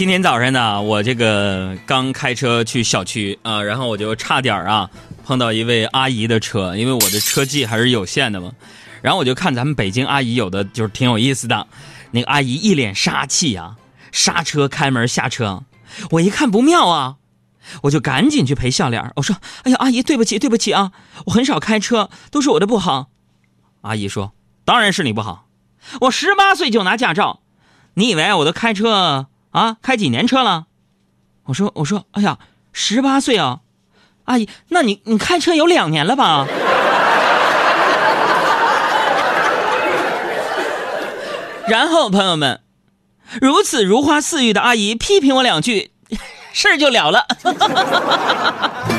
今天早上呢，我这个刚开车去小区啊，然后我就差点啊碰到一位阿姨的车，因为我的车技还是有限的嘛。然后我就看咱们北京阿姨有的就是挺有意思的，那个阿姨一脸杀气啊，刹车开门下车，我一看不妙啊，我就赶紧去赔笑脸，我说：“哎呀，阿姨对不起对不起啊，我很少开车，都是我的不好。”阿姨说：“当然是你不好，我十八岁就拿驾照，你以为我都开车？”啊，开几年车了？我说，我说，哎呀，十八岁啊，阿姨，那你你开车有两年了吧？然后朋友们，如此如花似玉的阿姨批评我两句，事儿就了了。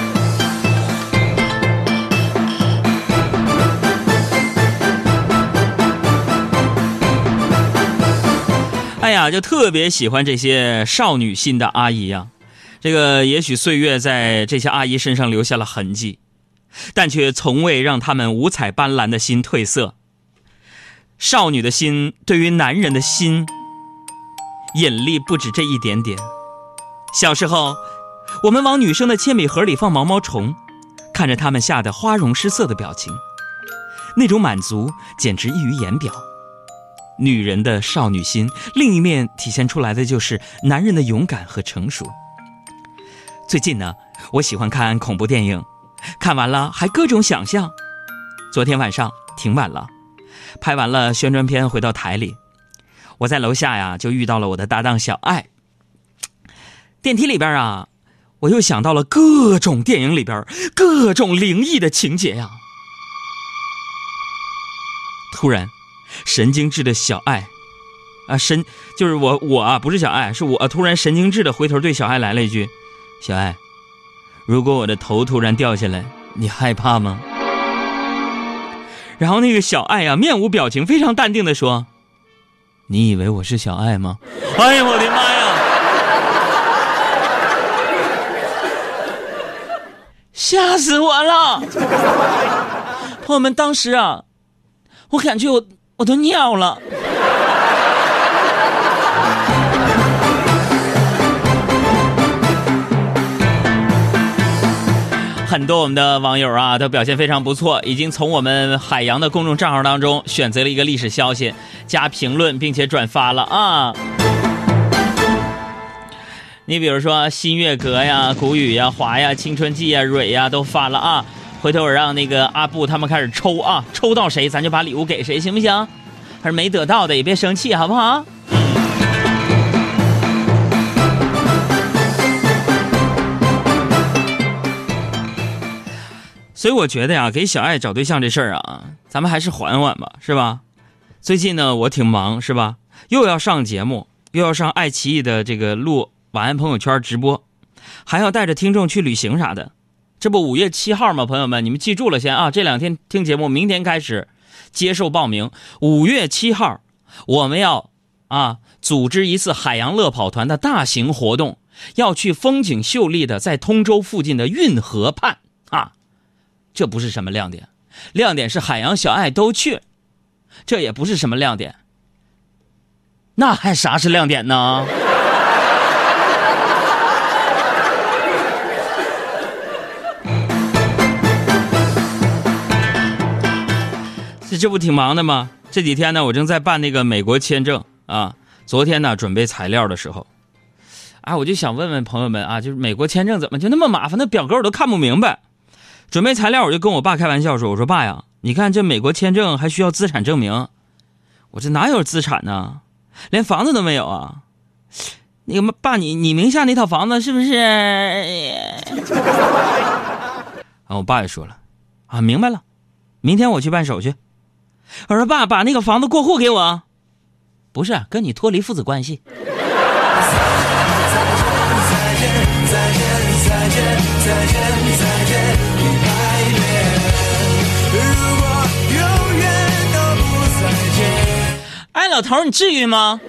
哎呀，就特别喜欢这些少女心的阿姨呀。这个也许岁月在这些阿姨身上留下了痕迹，但却从未让她们五彩斑斓的心褪色。少女的心对于男人的心引力不止这一点点。小时候，我们往女生的铅笔盒里放毛毛虫，看着她们吓得花容失色的表情，那种满足简直溢于言表。女人的少女心，另一面体现出来的就是男人的勇敢和成熟。最近呢，我喜欢看恐怖电影，看完了还各种想象。昨天晚上挺晚了，拍完了宣传片回到台里，我在楼下呀就遇到了我的搭档小爱。电梯里边啊，我又想到了各种电影里边各种灵异的情节呀。突然。神经质的小爱，啊神就是我我啊不是小爱是我突然神经质的回头对小爱来了一句，小爱，如果我的头突然掉下来，你害怕吗？然后那个小爱啊面无表情，非常淡定的说，你以为我是小爱吗？哎呀我的妈呀，吓死我了！朋友们，当时啊，我感觉我。我都尿了。很多我们的网友啊，都表现非常不错，已经从我们海洋的公众账号当中选择了一个历史消息，加评论并且转发了啊。你比如说新月阁呀、谷雨呀、华呀、青春季呀、蕊呀都发了啊。回头我让那个阿布他们开始抽啊，抽到谁咱就把礼物给谁，行不行？还是没得到的也别生气，好不好？所以我觉得呀，给小爱找对象这事儿啊，咱们还是缓缓吧，是吧？最近呢，我挺忙，是吧？又要上节目，又要上爱奇艺的这个录晚安朋友圈直播，还要带着听众去旅行啥的。这不五月七号吗？朋友们，你们记住了先啊！这两天听节目，明天开始接受报名。五月七号，我们要啊组织一次海洋乐跑团的大型活动，要去风景秀丽的在通州附近的运河畔啊。这不是什么亮点，亮点是海洋小爱都去，这也不是什么亮点。那还啥是亮点呢？这不挺忙的吗？这几天呢，我正在办那个美国签证啊。昨天呢，准备材料的时候，啊，我就想问问朋友们啊，就是美国签证怎么就那么麻烦？那表格我都看不明白。准备材料，我就跟我爸开玩笑说：“我说爸呀，你看这美国签证还需要资产证明，我这哪有资产呢？连房子都没有啊。那个爸，你你名下那套房子是不是？” 啊，我爸也说了，啊，明白了，明天我去办手续。我说爸，把那个房子过户给我，不是跟你脱离父子关系。哎，老头，你至于吗？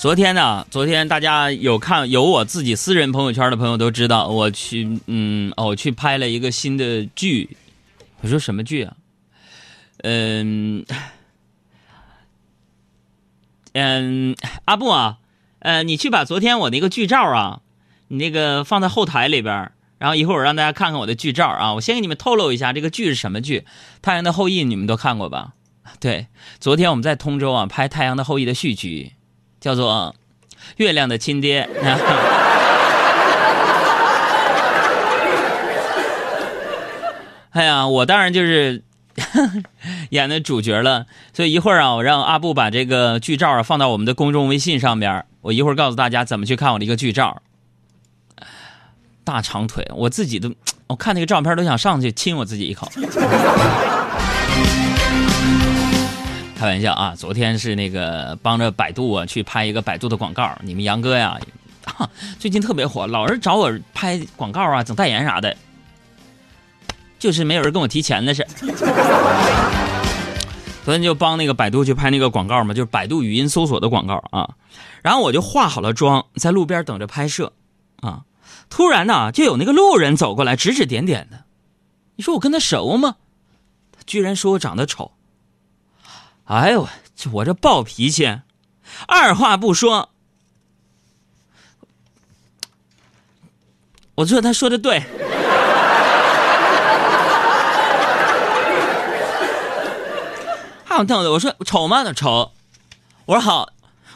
昨天呢，昨天大家有看有我自己私人朋友圈的朋友都知道，我去嗯哦去拍了一个新的剧。我说什么剧啊？嗯嗯，阿布啊，呃，你去把昨天我那个剧照啊，你那个放在后台里边，然后一会儿我让大家看看我的剧照啊。我先给你们透露一下，这个剧是什么剧？《太阳的后裔》，你们都看过吧？对，昨天我们在通州啊拍《太阳的后裔》的续集。叫做月亮的亲爹。哎呀，我当然就是 演的主角了。所以一会儿啊，我让阿布把这个剧照放到我们的公众微信上边。我一会儿告诉大家怎么去看我的一个剧照。大长腿，我自己都，我看那个照片都想上去亲我自己一口。开玩笑啊！昨天是那个帮着百度啊去拍一个百度的广告。你们杨哥呀，最近特别火，老是找我拍广告啊，整代言啥的，就是没有人跟我提钱的事。昨天就帮那个百度去拍那个广告嘛，就是百度语音搜索的广告啊。然后我就化好了妆，在路边等着拍摄啊。突然呢，就有那个路人走过来，指指点点的。你说我跟他熟吗？他居然说我长得丑。哎呦，这我这暴脾气，二话不说，我觉得他说的对。还瞪着我说丑吗？那丑。我说好，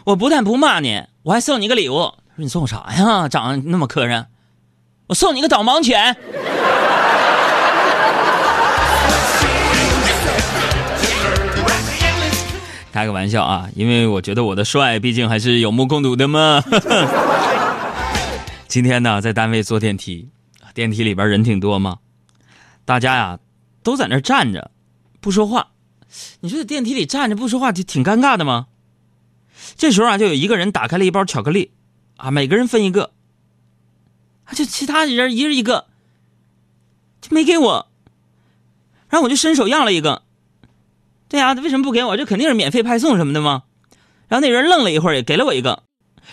我不但不骂你，我还送你个礼物。他说你送我啥呀？长得那么磕碜，我送你个导盲犬。开个玩笑啊，因为我觉得我的帅，毕竟还是有目共睹的嘛。今天呢，在单位坐电梯，电梯里边人挺多嘛，大家呀都在那站着，不说话。你说在电梯里站着不说话，就挺尴尬的吗？这时候啊，就有一个人打开了一包巧克力，啊，每个人分一个，啊，就其他人一人一个，就没给我，然后我就伸手要了一个。对呀，为什么不给我？这肯定是免费派送什么的吗？然后那人愣了一会儿，也给了我一个。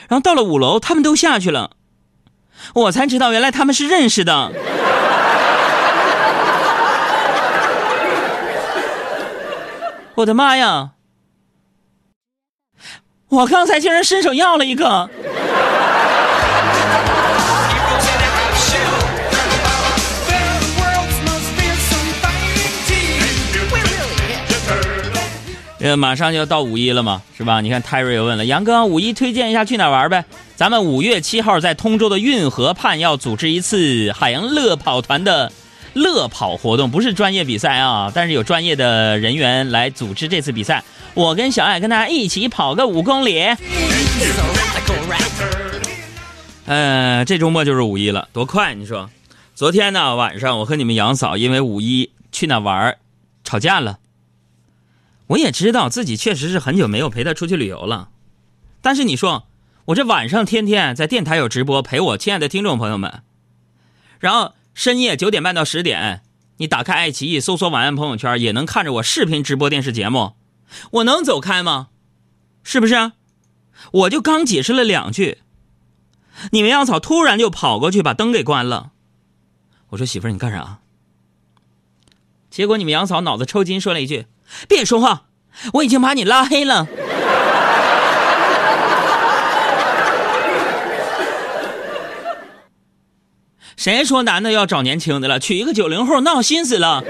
然后到了五楼，他们都下去了，我才知道原来他们是认识的。我的妈呀！我刚才竟然伸手要了一个。呃，马上就要到五一了嘛，是吧？你看泰瑞又问了，杨哥，五一推荐一下去哪玩呗？咱们五月七号在通州的运河畔要组织一次海洋乐跑团的乐跑活动，不是专业比赛啊，但是有专业的人员来组织这次比赛。我跟小爱跟大家一起跑个五公里。呃，这周末就是五一了，多快！你说，昨天呢晚上我和你们杨嫂因为五一去哪玩吵架了。我也知道自己确实是很久没有陪他出去旅游了，但是你说我这晚上天天在电台有直播陪我亲爱的听众朋友们，然后深夜九点半到十点，你打开爱奇艺搜索晚安朋友圈也能看着我视频直播电视节目，我能走开吗？是不是？我就刚解释了两句，你们杨草突然就跑过去把灯给关了，我说媳妇儿你干啥？结果你们杨嫂脑子抽筋说了一句。别说话，我已经把你拉黑了。谁说男的要找年轻的了？娶一个九零后闹心死了。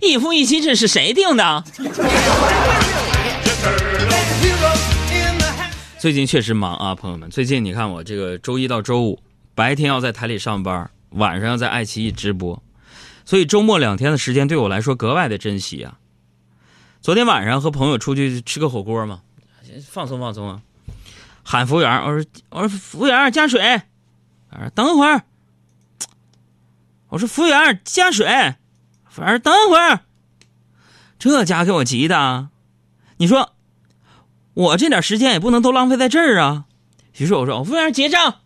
一夫一妻制是谁定的？最近确实忙啊，朋友们。最近你看我这个周一到周五白天要在台里上班，晚上要在爱奇艺直播，所以周末两天的时间对我来说格外的珍惜啊。昨天晚上和朋友出去吃个火锅嘛，放松放松啊。喊服务员，我说我说服务员加水，等会儿。我说服务员加水，服务员等会儿。这家给我急的，你说。我这点时间也不能都浪费在这儿啊！于是我说：“服务员结账。”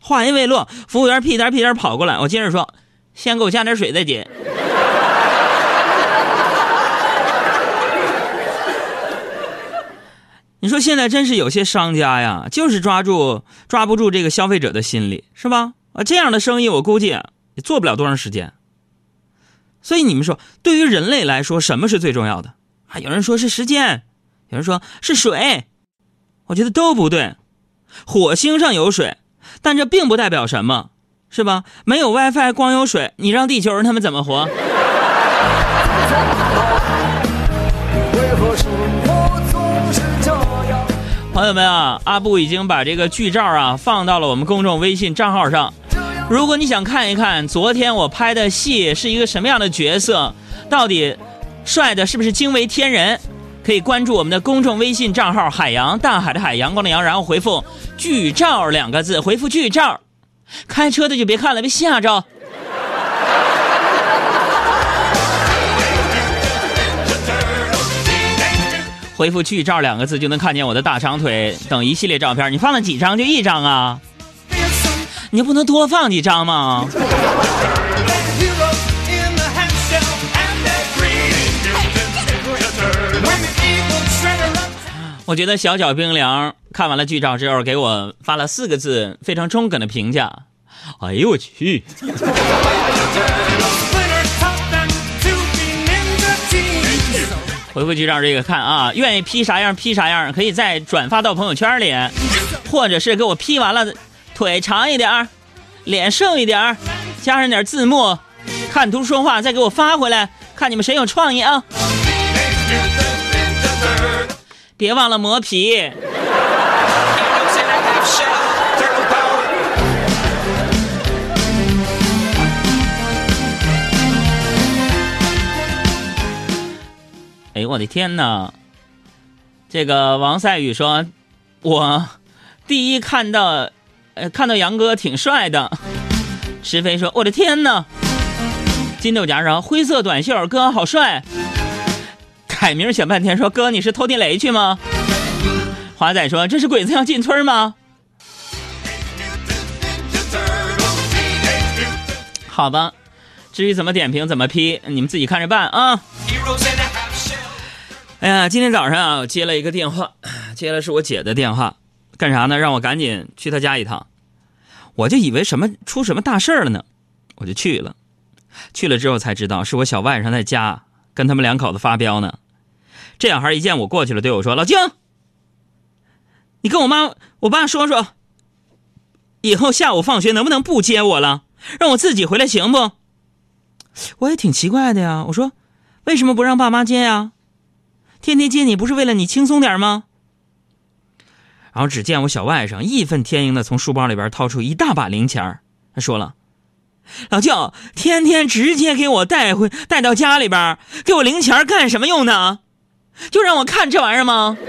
话音未落，服务员屁颠屁颠跑过来。我接着说：“先给我加点水再结。你说现在真是有些商家呀，就是抓住抓不住这个消费者的心理，是吧？啊，这样的生意我估计也做不了多长时间。所以你们说，对于人类来说，什么是最重要的？啊，有人说是时间，有人说是水，我觉得都不对。火星上有水，但这并不代表什么，是吧？没有 WiFi，光有水，你让地球人他们怎么活？朋友们啊，阿布已经把这个剧照啊放到了我们公众微信账号上。如果你想看一看昨天我拍的戏是一个什么样的角色，到底帅的是不是惊为天人，可以关注我们的公众微信账号“海洋大海的海阳光的阳”，然后回复“剧照”两个字，回复“剧照”。开车的就别看了，别吓着。回复“剧照”两个字就能看见我的大长腿等一系列照片。你放了几张就一张啊？你就不能多放几张吗？我觉得小脚冰凉看完了剧照之后，给我发了四个字非常中肯的评价。哎呦我去！回复剧照这个看啊，愿意 P 啥样 P 啥样，可以再转发到朋友圈里，或者是给我 P 完了，腿长一点脸瘦一点加上点字幕，看图说话，再给我发回来，看你们谁有创意啊！别忘了磨皮。哎呦我的天哪！这个王赛宇说，我第一看到，呃，看到杨哥挺帅的。石飞说，我的天哪！金豆荚说，灰色短袖，哥好帅。凯明想半天说，哥你是偷地雷去吗？华仔说，这是鬼子要进村吗？好吧，至于怎么点评怎么批，你们自己看着办啊。哎呀，今天早上啊，我接了一个电话，接了是我姐的电话，干啥呢？让我赶紧去她家一趟。我就以为什么出什么大事了呢，我就去了。去了之后才知道，是我小外甥在家跟他们两口子发飙呢。这小孩一见我过去了，对我说：“老舅，你跟我妈、我爸说说，以后下午放学能不能不接我了，让我自己回来行不？”我也挺奇怪的呀，我说：“为什么不让爸妈接呀？”天天接你不是为了你轻松点吗？然后只见我小外甥义愤填膺的从书包里边掏出一大把零钱他说了：“老舅，天天直接给我带回带到家里边，给我零钱干什么用呢？就让我看这玩意儿吗？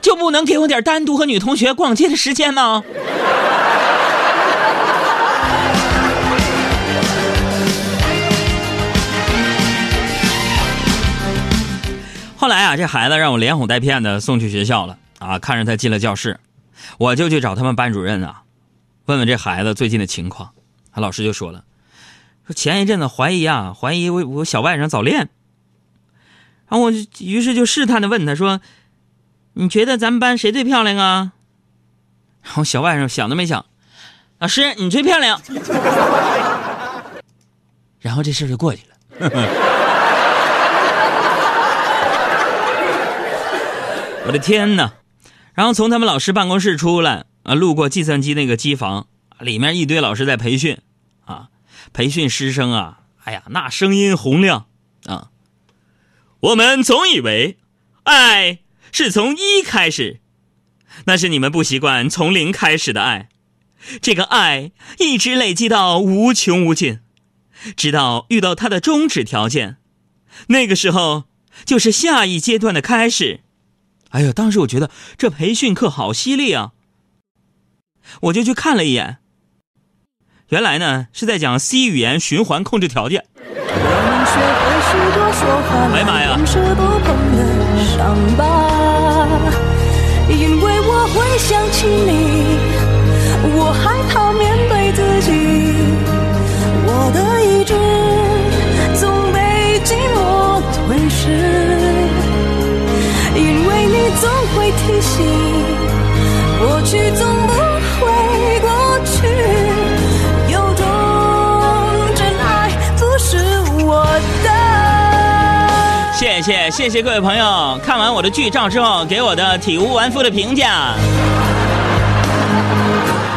就不能给我点单独和女同学逛街的时间吗？” 后来啊，这孩子让我连哄带骗的送去学校了啊！看着他进了教室，我就去找他们班主任啊，问问这孩子最近的情况。他老师就说了，说前一阵子怀疑啊，怀疑我我小外甥早恋。然后我于是就试探的问他说：“你觉得咱们班谁最漂亮啊？”然后小外甥想都没想，老师你最漂亮。然后这事就过去了。我的天哪！然后从他们老师办公室出来啊，路过计算机那个机房，里面一堆老师在培训，培训师生啊，哎呀，那声音洪亮啊！我们总以为爱是从一开始，那是你们不习惯从零开始的爱，这个爱一直累积到无穷无尽，直到遇到它的终止条件，那个时候就是下一阶段的开始。哎呀，当时我觉得这培训课好犀利啊，我就去看了一眼。原来呢是在讲 C 语言循环控制条件。哎呀妈呀！一想起你，我害怕面对自己，我的意志总被寂寞吞噬，因为你总会提醒，过去总不谢谢谢各位朋友，看完我的剧照之后给我的体无完肤的评价。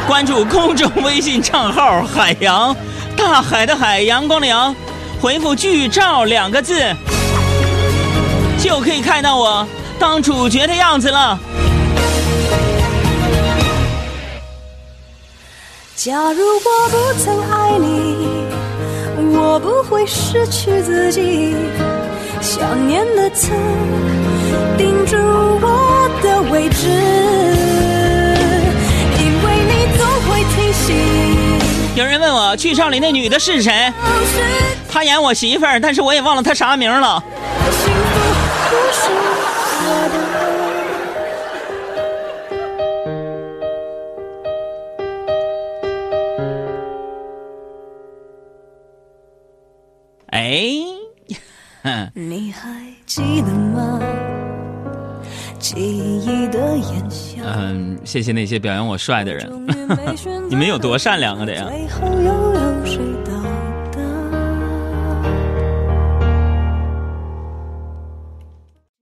关注公众微信账号“海洋大海的海阳光的阳”，回复“剧照”两个字，就可以看到我当主角的样子了。假如我不曾爱你，我不会失去自己。想念的刺钉住我的位置，因为你总会提醒。有人问我剧照里那女的是谁？她演我媳妇儿，但是我也忘了她啥名了。谢谢那些表扬我帅的人。你们有多善良啊得呀